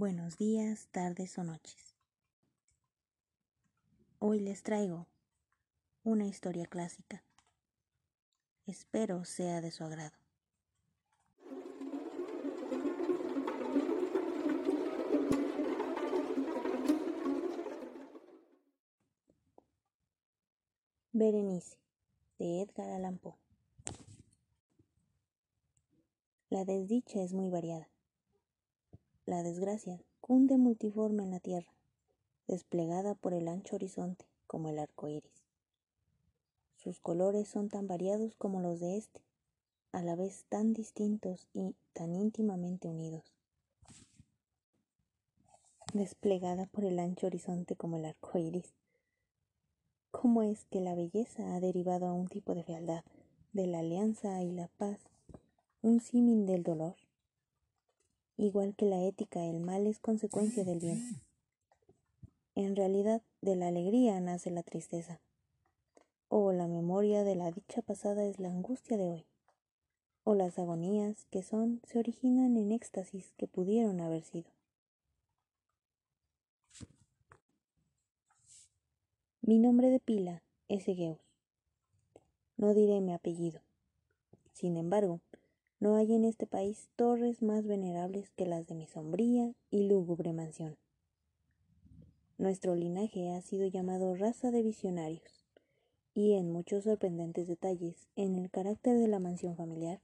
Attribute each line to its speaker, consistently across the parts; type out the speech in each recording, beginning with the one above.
Speaker 1: Buenos días, tardes o noches. Hoy les traigo una historia clásica. Espero sea de su agrado. Berenice, de Edgar Allan Poe. La desdicha es muy variada la desgracia cunde multiforme en la tierra, desplegada por el ancho horizonte como el arco iris. Sus colores son tan variados como los de éste, a la vez tan distintos y tan íntimamente unidos. Desplegada por el ancho horizonte como el arco iris. ¿Cómo es que la belleza ha derivado a un tipo de fealdad, de la alianza y la paz, un símil del dolor? Igual que la ética, el mal es consecuencia del bien. En realidad, de la alegría nace la tristeza. O la memoria de la dicha pasada es la angustia de hoy. O las agonías que son se originan en éxtasis que pudieron haber sido. Mi nombre de pila es Egeus. No diré mi apellido. Sin embargo, no hay en este país torres más venerables que las de mi sombría y lúgubre mansión. Nuestro linaje ha sido llamado raza de visionarios, y en muchos sorprendentes detalles en el carácter de la mansión familiar,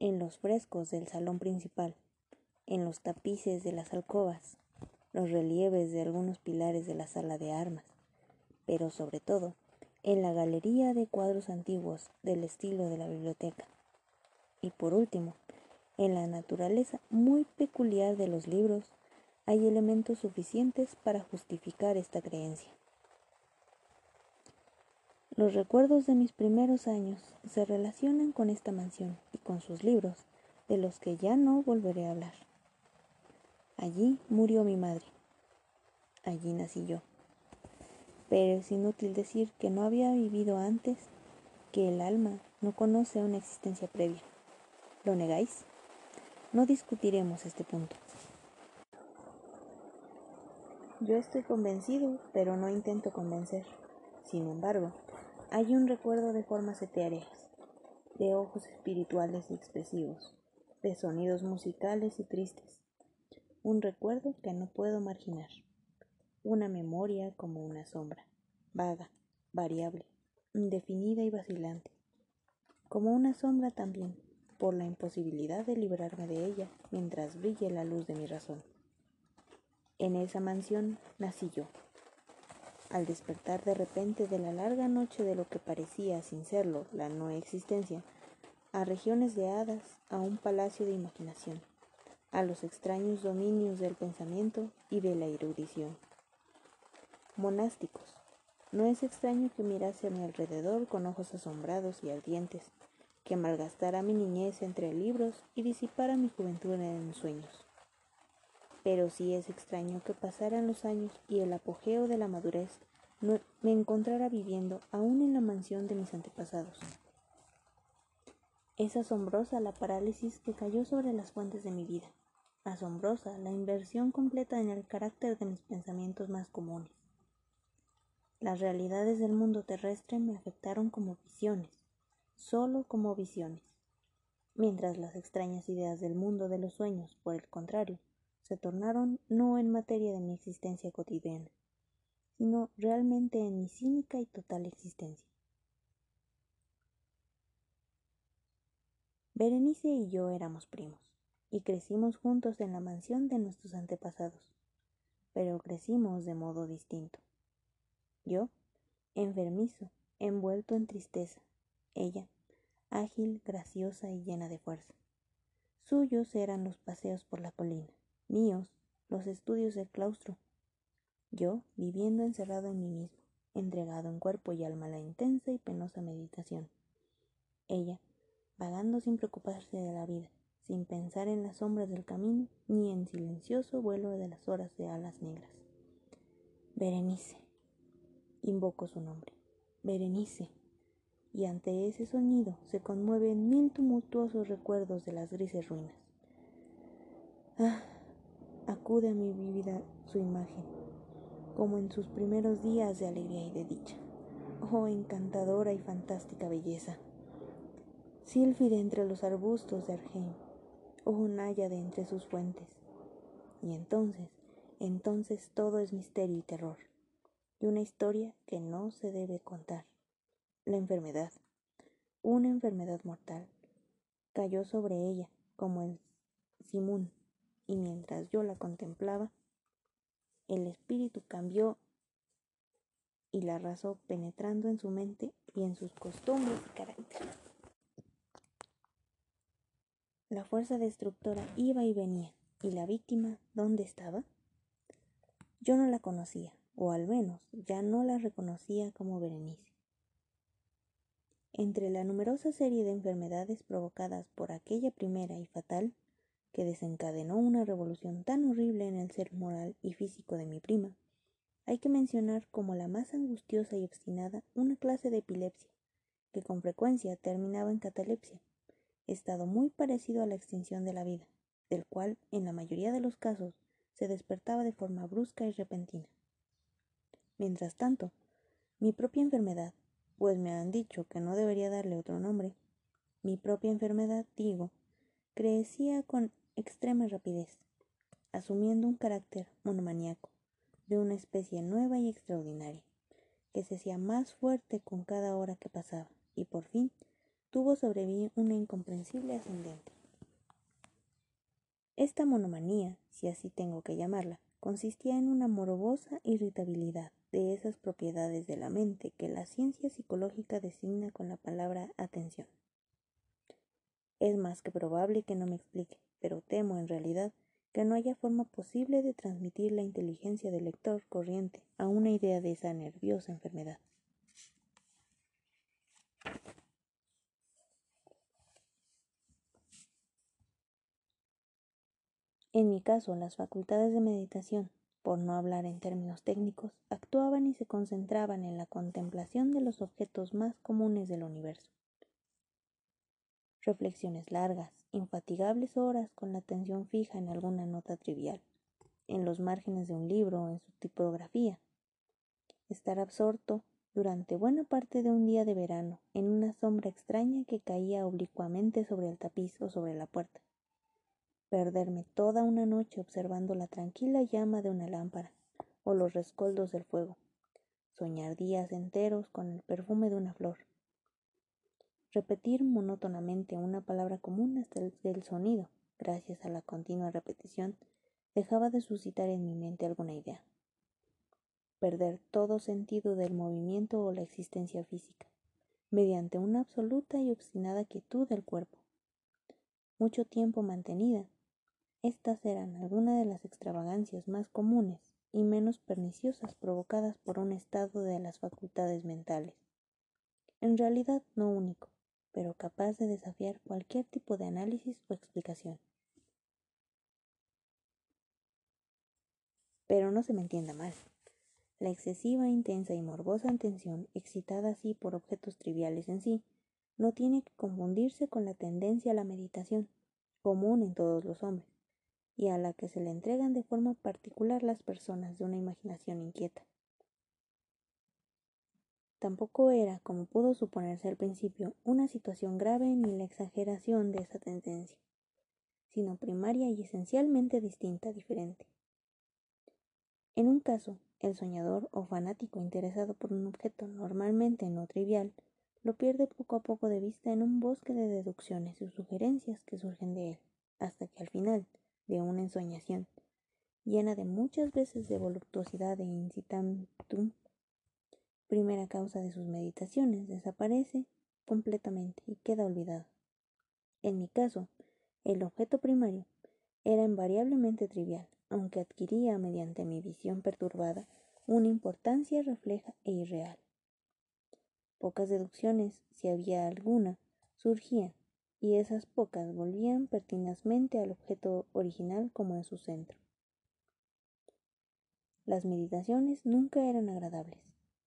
Speaker 1: en los frescos del salón principal, en los tapices de las alcobas, los relieves de algunos pilares de la sala de armas, pero sobre todo en la galería de cuadros antiguos del estilo de la biblioteca y por último, en la naturaleza muy peculiar de los libros hay elementos suficientes para justificar esta creencia. Los recuerdos de mis primeros años se relacionan con esta mansión y con sus libros, de los que ya no volveré a hablar. Allí murió mi madre. Allí nací yo. Pero es inútil decir que no había vivido antes, que el alma no conoce una existencia previa. ¿Lo negáis? No discutiremos este punto. Yo estoy convencido, pero no intento convencer. Sin embargo, hay un recuerdo de formas etéreas, de ojos espirituales y expresivos, de sonidos musicales y tristes. Un recuerdo que no puedo marginar. Una memoria como una sombra, vaga, variable, indefinida y vacilante. Como una sombra también, por la imposibilidad de librarme de ella mientras brille la luz de mi razón. En esa mansión nací yo. Al despertar de repente de la larga noche de lo que parecía, sin serlo, la no existencia, a regiones de hadas, a un palacio de imaginación, a los extraños dominios del pensamiento y de la erudición. Monásticos. No es extraño que mirase a mi alrededor con ojos asombrados y ardientes, que malgastara mi niñez entre libros y disipara mi juventud en sueños. Pero sí es extraño que pasaran los años y el apogeo de la madurez me encontrara viviendo aún en la mansión de mis antepasados. Es asombrosa la parálisis que cayó sobre las fuentes de mi vida, asombrosa la inversión completa en el carácter de mis pensamientos más comunes. Las realidades del mundo terrestre me afectaron como visiones, solo como visiones, mientras las extrañas ideas del mundo de los sueños, por el contrario, se tornaron no en materia de mi existencia cotidiana, sino realmente en mi cínica y total existencia. Berenice y yo éramos primos, y crecimos juntos en la mansión de nuestros antepasados, pero crecimos de modo distinto. Yo, enfermizo, envuelto en tristeza, ella, ágil, graciosa y llena de fuerza. Suyos eran los paseos por la colina, míos los estudios del claustro. Yo viviendo encerrado en mí mismo, entregado en cuerpo y alma a la intensa y penosa meditación. Ella, vagando sin preocuparse de la vida, sin pensar en las sombras del camino, ni en silencioso vuelo de las horas de alas negras. Berenice. Invoco su nombre. Berenice y ante ese sonido se conmueven mil tumultuosos recuerdos de las grises ruinas. Ah, acude a mi vida su imagen, como en sus primeros días de alegría y de dicha. Oh encantadora y fantástica belleza. Sílfide entre los arbustos de Argeim, oh náyade entre sus fuentes. Y entonces, entonces todo es misterio y terror, y una historia que no se debe contar. La enfermedad, una enfermedad mortal, cayó sobre ella como el simón, y mientras yo la contemplaba, el espíritu cambió y la arrasó penetrando en su mente y en sus costumbres y carácter. La fuerza destructora iba y venía, y la víctima, ¿dónde estaba? Yo no la conocía, o al menos ya no la reconocía como Berenice. Entre la numerosa serie de enfermedades provocadas por aquella primera y fatal, que desencadenó una revolución tan horrible en el ser moral y físico de mi prima, hay que mencionar como la más angustiosa y obstinada una clase de epilepsia, que con frecuencia terminaba en catalepsia, estado muy parecido a la extinción de la vida, del cual, en la mayoría de los casos, se despertaba de forma brusca y repentina. Mientras tanto, mi propia enfermedad, pues me han dicho que no debería darle otro nombre, mi propia enfermedad, digo, crecía con extrema rapidez, asumiendo un carácter monomaníaco, de una especie nueva y extraordinaria, que se hacía más fuerte con cada hora que pasaba, y por fin tuvo sobre mí una incomprensible ascendente. Esta monomanía, si así tengo que llamarla, consistía en una morbosa irritabilidad de esas propiedades de la mente que la ciencia psicológica designa con la palabra atención. Es más que probable que no me explique, pero temo en realidad que no haya forma posible de transmitir la inteligencia del lector corriente a una idea de esa nerviosa enfermedad. En mi caso, las facultades de meditación, por no hablar en términos técnicos, actuaban y se concentraban en la contemplación de los objetos más comunes del universo reflexiones largas, infatigables horas con la atención fija en alguna nota trivial, en los márgenes de un libro o en su tipografía. Estar absorto durante buena parte de un día de verano en una sombra extraña que caía oblicuamente sobre el tapiz o sobre la puerta. Perderme toda una noche observando la tranquila llama de una lámpara o los rescoldos del fuego. Soñar días enteros con el perfume de una flor Repetir monótonamente una palabra común hasta el, sonido, gracias a la continua repetición, dejaba de suscitar en mi mente alguna idea. Perder todo sentido del movimiento o la existencia física, mediante una absoluta y obstinada quietud del cuerpo. Mucho tiempo mantenida, estas eran algunas de las extravagancias más comunes y menos perniciosas provocadas por un estado de las facultades mentales. En realidad no único, pero capaz de desafiar cualquier tipo de análisis o explicación. Pero no se me entienda mal. La excesiva, intensa y morbosa atención, excitada así por objetos triviales en sí, no tiene que confundirse con la tendencia a la meditación, común en todos los hombres, y a la que se le entregan de forma particular las personas de una imaginación inquieta. Tampoco era, como pudo suponerse al principio, una situación grave ni la exageración de esa tendencia, sino primaria y esencialmente distinta, diferente. En un caso, el soñador o fanático interesado por un objeto normalmente no trivial lo pierde poco a poco de vista en un bosque de deducciones y sugerencias que surgen de él, hasta que al final de una ensoñación, llena de muchas veces de voluptuosidad e incitantum, primera causa de sus meditaciones, desaparece completamente y queda olvidado. En mi caso, el objeto primario era invariablemente trivial, aunque adquiría mediante mi visión perturbada una importancia refleja e irreal. Pocas deducciones, si había alguna, surgían, y esas pocas volvían pertinazmente al objeto original como en su centro. Las meditaciones nunca eran agradables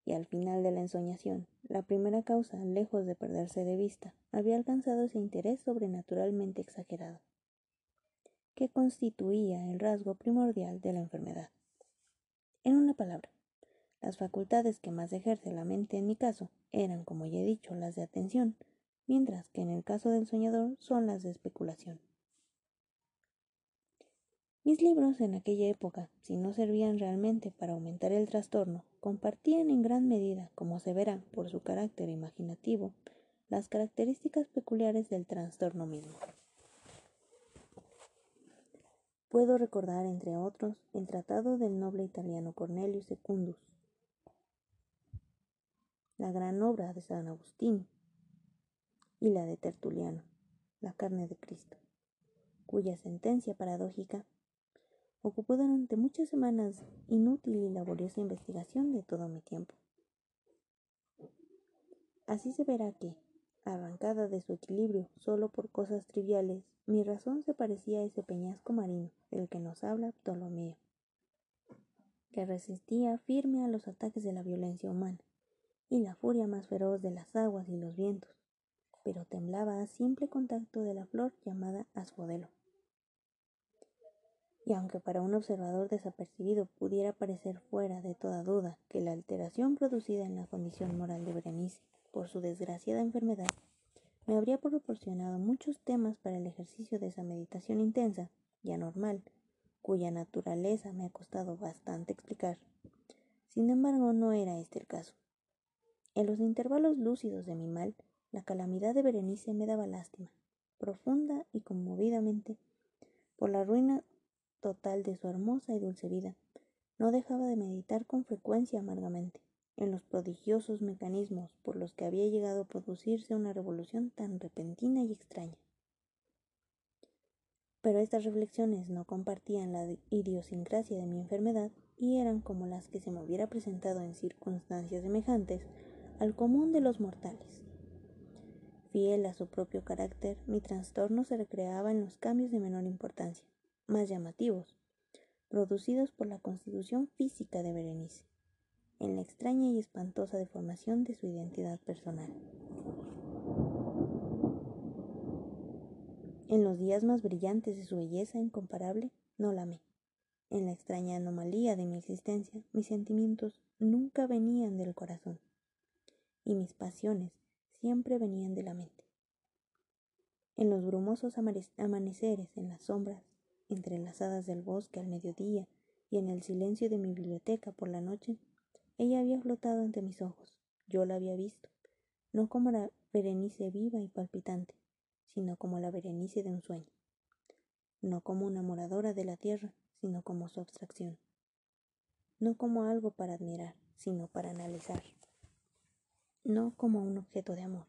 Speaker 1: y al final de la ensoñación, la primera causa, lejos de perderse de vista, había alcanzado ese interés sobrenaturalmente exagerado. que constituía el rasgo primordial de la enfermedad. En una palabra, las facultades que más ejerce la mente en mi caso eran, como ya he dicho, las de atención, mientras que en el caso del soñador son las de especulación. Mis libros en aquella época, si no servían realmente para aumentar el trastorno, compartían en gran medida, como se verá por su carácter imaginativo, las características peculiares del trastorno mismo. Puedo recordar, entre otros, el tratado del noble italiano Cornelius Secundus, la gran obra de San Agustín y la de Tertuliano, la carne de Cristo, cuya sentencia paradójica ocupó durante muchas semanas inútil y laboriosa investigación de todo mi tiempo. Así se verá que, arrancada de su equilibrio solo por cosas triviales, mi razón se parecía a ese peñasco marino del que nos habla Ptolomeo, que resistía firme a los ataques de la violencia humana y la furia más feroz de las aguas y los vientos, pero temblaba a simple contacto de la flor llamada asphodelo. Y aunque para un observador desapercibido pudiera parecer fuera de toda duda que la alteración producida en la condición moral de Berenice por su desgraciada enfermedad me habría proporcionado muchos temas para el ejercicio de esa meditación intensa y anormal, cuya naturaleza me ha costado bastante explicar. Sin embargo, no era este el caso. En los intervalos lúcidos de mi mal, la calamidad de Berenice me daba lástima, profunda y conmovidamente, por la ruina total de su hermosa y dulce vida. No dejaba de meditar con frecuencia amargamente en los prodigiosos mecanismos por los que había llegado a producirse una revolución tan repentina y extraña. Pero estas reflexiones no compartían la idiosincrasia de mi enfermedad y eran como las que se me hubiera presentado en circunstancias semejantes al común de los mortales. Fiel a su propio carácter, mi trastorno se recreaba en los cambios de menor importancia, más llamativos, producidos por la constitución física de Berenice, en la extraña y espantosa deformación de su identidad personal. En los días más brillantes de su belleza incomparable, no la amé. En la extraña anomalía de mi existencia, mis sentimientos nunca venían del corazón y mis pasiones siempre venían de la mente. En los brumosos amaneceres, en las sombras entrelazadas del bosque al mediodía y en el silencio de mi biblioteca por la noche, ella había flotado ante mis ojos. Yo la había visto, no como la Berenice viva y palpitante, sino como la Berenice de un sueño, no como una moradora de la tierra, sino como su abstracción, no como algo para admirar, sino para analizar no como un objeto de amor,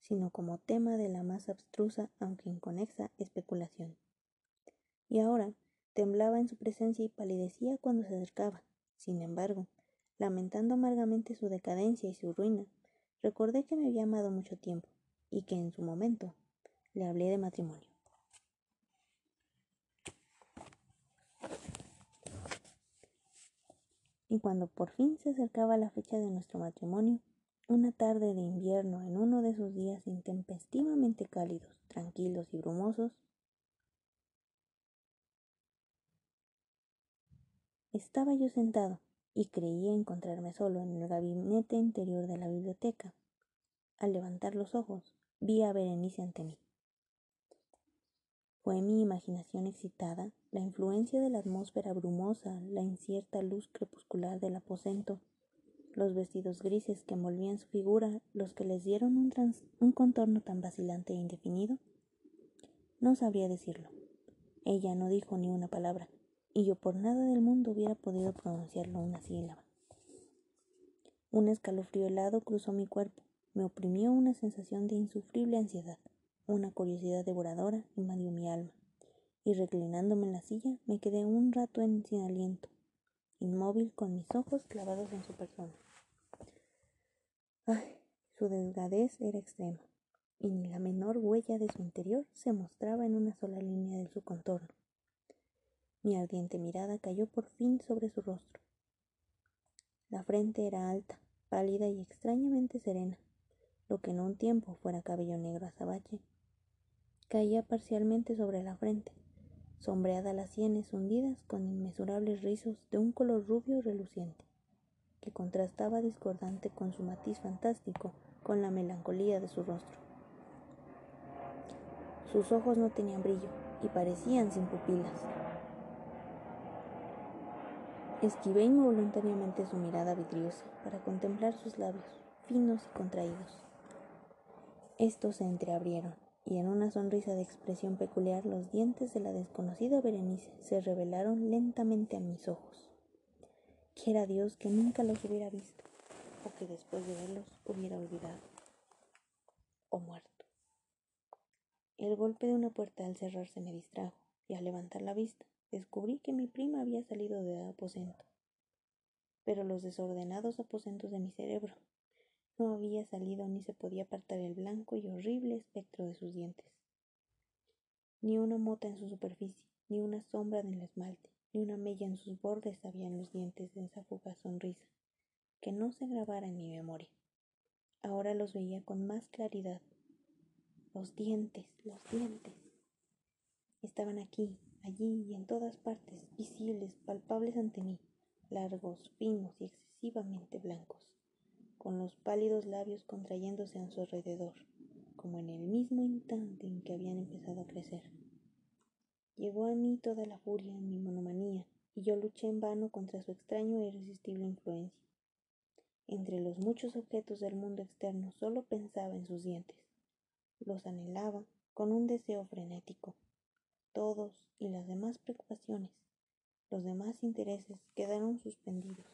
Speaker 1: sino como tema de la más abstrusa aunque inconexa especulación. Y ahora temblaba en su presencia y palidecía cuando se acercaba. Sin embargo, lamentando amargamente su decadencia y su ruina, recordé que me había amado mucho tiempo y que en su momento le hablé de matrimonio. Y cuando por fin se acercaba la fecha de nuestro matrimonio, una tarde de invierno, en uno de esos días intempestivamente cálidos, tranquilos y brumosos, estaba yo sentado y creía encontrarme solo en el gabinete interior de la biblioteca. Al levantar los ojos, vi a Berenice ante mí. Fue mi imaginación excitada, la influencia de la atmósfera brumosa, la incierta luz crepuscular del aposento, los vestidos grises que envolvían su figura, los que les dieron un, un contorno tan vacilante e indefinido? No sabría decirlo. Ella no dijo ni una palabra, y yo por nada del mundo hubiera podido pronunciarlo una sílaba. Un escalofrío helado cruzó mi cuerpo, me oprimió una sensación de insufrible ansiedad, una curiosidad devoradora invadió mi alma, y reclinándome en la silla me quedé un rato en sin aliento, inmóvil con mis ojos clavados en su persona. Ay, su delgadez era extrema, y ni la menor huella de su interior se mostraba en una sola línea de su contorno. Mi ardiente mirada cayó por fin sobre su rostro. La frente era alta, pálida y extrañamente serena, lo que en un tiempo fuera cabello negro azabache. Caía parcialmente sobre la frente, sombreada las sienes hundidas con inmesurables rizos de un color rubio reluciente, que contrastaba discordante con su matiz fantástico con la melancolía de su rostro. Sus ojos no tenían brillo y parecían sin pupilas. Esquivé involuntariamente su mirada vidriosa para contemplar sus labios, finos y contraídos. Estos se entreabrieron y en una sonrisa de expresión peculiar los dientes de la desconocida Berenice se revelaron lentamente a mis ojos. Quiera Dios que nunca los hubiera visto, o que después de verlos hubiera olvidado, o muerto. El golpe de una puerta al cerrarse me distrajo, y al levantar la vista descubrí que mi prima había salido del aposento. Pero los desordenados aposentos de mi cerebro no había salido ni se podía apartar el blanco y horrible espectro de sus dientes. Ni una mota en su superficie, ni una sombra en el esmalte, ni una mella en sus bordes había en los dientes de esa fugaz sonrisa, que no se grabara en mi memoria. Ahora los veía con más claridad. Los dientes, los dientes. Estaban aquí, allí y en todas partes, visibles, palpables ante mí, largos, finos y excesivamente blancos con los pálidos labios contrayéndose a su alrededor, como en el mismo instante en que habían empezado a crecer. Llegó a mí toda la furia en mi monomanía, y yo luché en vano contra su extraño e irresistible influencia. Entre los muchos objetos del mundo externo solo pensaba en sus dientes. Los anhelaba con un deseo frenético. Todos y las demás preocupaciones, los demás intereses quedaron suspendidos.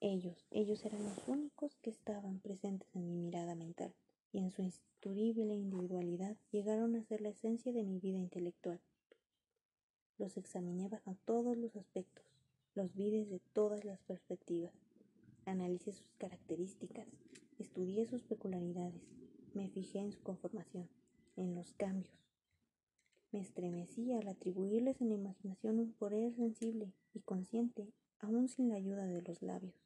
Speaker 1: Ellos, ellos eran los únicos que estaban presentes en mi mirada mental y en su insturible individualidad llegaron a ser la esencia de mi vida intelectual. Los examiné bajo todos los aspectos, los vi desde todas las perspectivas, analicé sus características, estudié sus peculiaridades, me fijé en su conformación, en los cambios. Me estremecí al atribuirles en la imaginación un poder sensible y consciente, aún sin la ayuda de los labios.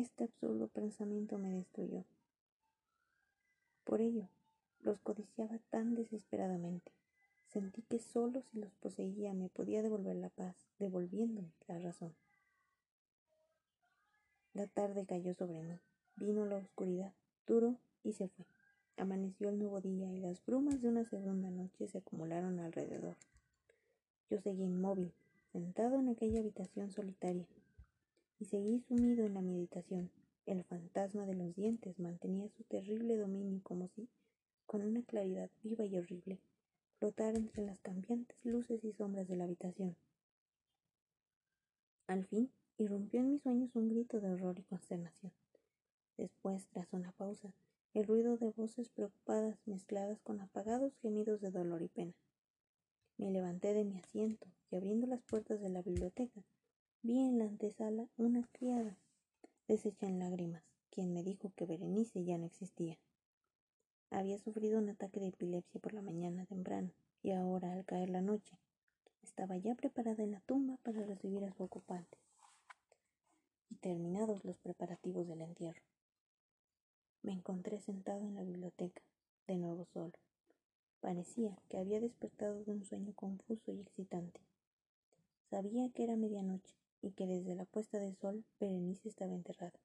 Speaker 1: Este absurdo pensamiento me destruyó. Por ello, los codiciaba tan desesperadamente. Sentí que solo si los poseía me podía devolver la paz, devolviéndome la razón. La tarde cayó sobre mí, vino la oscuridad, duró y se fue. Amaneció el nuevo día y las brumas de una segunda noche se acumularon alrededor. Yo seguí inmóvil, sentado en aquella habitación solitaria, y seguí sumido en la meditación. El fantasma de los dientes mantenía su terrible dominio como si, con una claridad viva y horrible, flotara entre las cambiantes luces y sombras de la habitación. Al fin, irrumpió en mis sueños un grito de horror y consternación. Después, tras una pausa, el ruido de voces preocupadas mezcladas con apagados gemidos de dolor y pena. Me levanté de mi asiento y abriendo las puertas de la biblioteca, Vi en la antesala una criada, deshecha en lágrimas, quien me dijo que Berenice ya no existía. Había sufrido un ataque de epilepsia por la mañana temprano, y ahora, al caer la noche, estaba ya preparada en la tumba para recibir a su ocupante. Y terminados los preparativos del entierro. Me encontré sentado en la biblioteca, de nuevo solo. Parecía que había despertado de un sueño confuso y excitante. Sabía que era medianoche y que desde la puesta de sol Berenice estaba enterrada,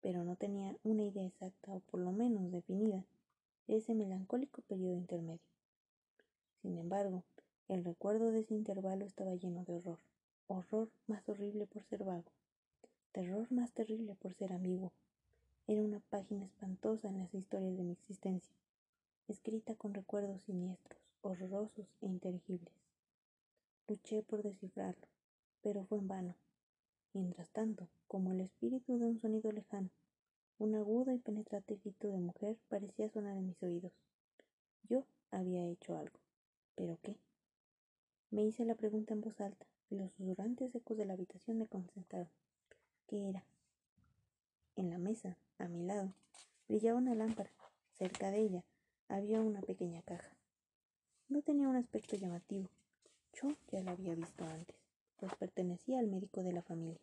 Speaker 1: pero no tenía una idea exacta o por lo menos definida de ese melancólico periodo intermedio. Sin embargo, el recuerdo de ese intervalo estaba lleno de horror, horror más horrible por ser vago, terror más terrible por ser ambiguo. Era una página espantosa en las historias de mi existencia, escrita con recuerdos siniestros, horrorosos e inteligibles. Luché por descifrarlo, pero fue en vano. Mientras tanto, como el espíritu de un sonido lejano, un agudo y penetrante grito de mujer parecía sonar en mis oídos. Yo había hecho algo. ¿Pero qué? Me hice la pregunta en voz alta, y los susurrantes ecos de la habitación me concentraron. ¿Qué era? En la mesa, a mi lado, brillaba una lámpara. Cerca de ella había una pequeña caja. No tenía un aspecto llamativo. Yo ya la había visto antes pues pertenecía al médico de la familia.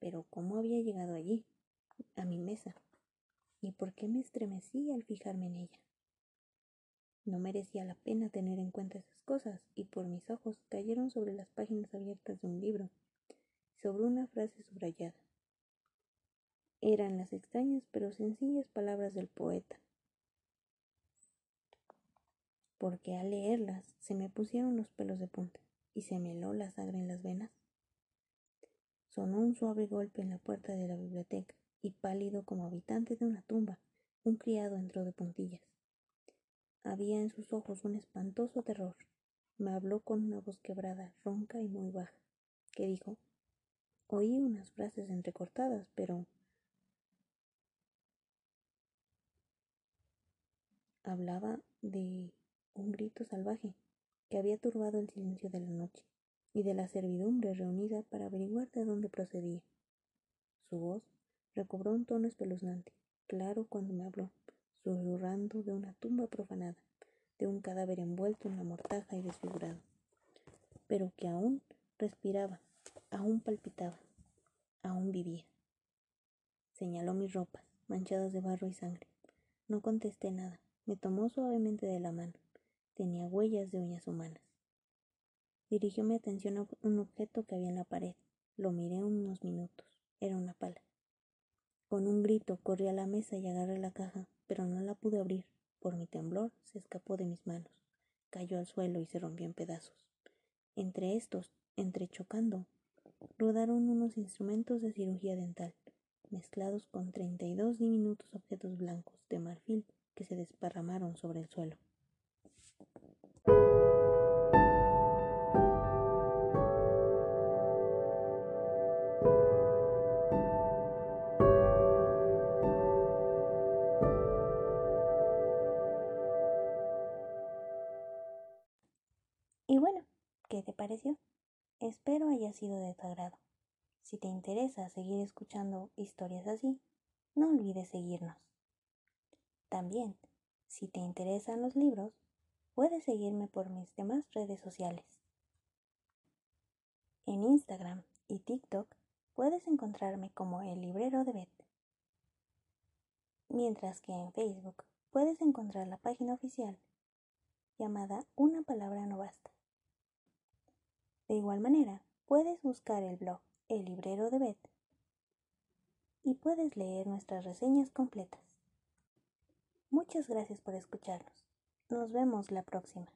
Speaker 1: Pero ¿cómo había llegado allí? A mi mesa. ¿Y por qué me estremecí al fijarme en ella? No merecía la pena tener en cuenta esas cosas, y por mis ojos cayeron sobre las páginas abiertas de un libro, sobre una frase subrayada. Eran las extrañas pero sencillas palabras del poeta, porque al leerlas se me pusieron los pelos de punta y se me heló la sangre en las venas. Sonó un suave golpe en la puerta de la biblioteca y pálido como habitante de una tumba, un criado entró de puntillas. Había en sus ojos un espantoso terror. Me habló con una voz quebrada, ronca y muy baja, que dijo, oí unas frases entrecortadas, pero hablaba de un grito salvaje que había turbado el silencio de la noche y de la servidumbre reunida para averiguar de dónde procedía. Su voz recobró un tono espeluznante, claro cuando me habló, susurrando de una tumba profanada, de un cadáver envuelto en la mortaja y desfigurado, pero que aún respiraba, aún palpitaba, aún vivía. Señaló mis ropas, manchadas de barro y sangre. No contesté nada. Me tomó suavemente de la mano. Tenía huellas de uñas humanas. Dirigió mi atención a un objeto que había en la pared. Lo miré unos minutos. Era una pala. Con un grito corrí a la mesa y agarré la caja, pero no la pude abrir. Por mi temblor se escapó de mis manos. Cayó al suelo y se rompió en pedazos. Entre estos, entrechocando, rodaron unos instrumentos de cirugía dental, mezclados con treinta y dos diminutos objetos blancos de marfil que se desparramaron sobre el suelo. Espero haya sido de tu agrado. Si te interesa seguir escuchando historias así, no olvides seguirnos. También, si te interesan los libros, puedes seguirme por mis demás redes sociales. En Instagram y TikTok puedes encontrarme como el librero de Beth. Mientras que en Facebook puedes encontrar la página oficial llamada Una palabra no basta. De igual manera, puedes buscar el blog El librero de Beth y puedes leer nuestras reseñas completas. Muchas gracias por escucharnos. Nos vemos la próxima.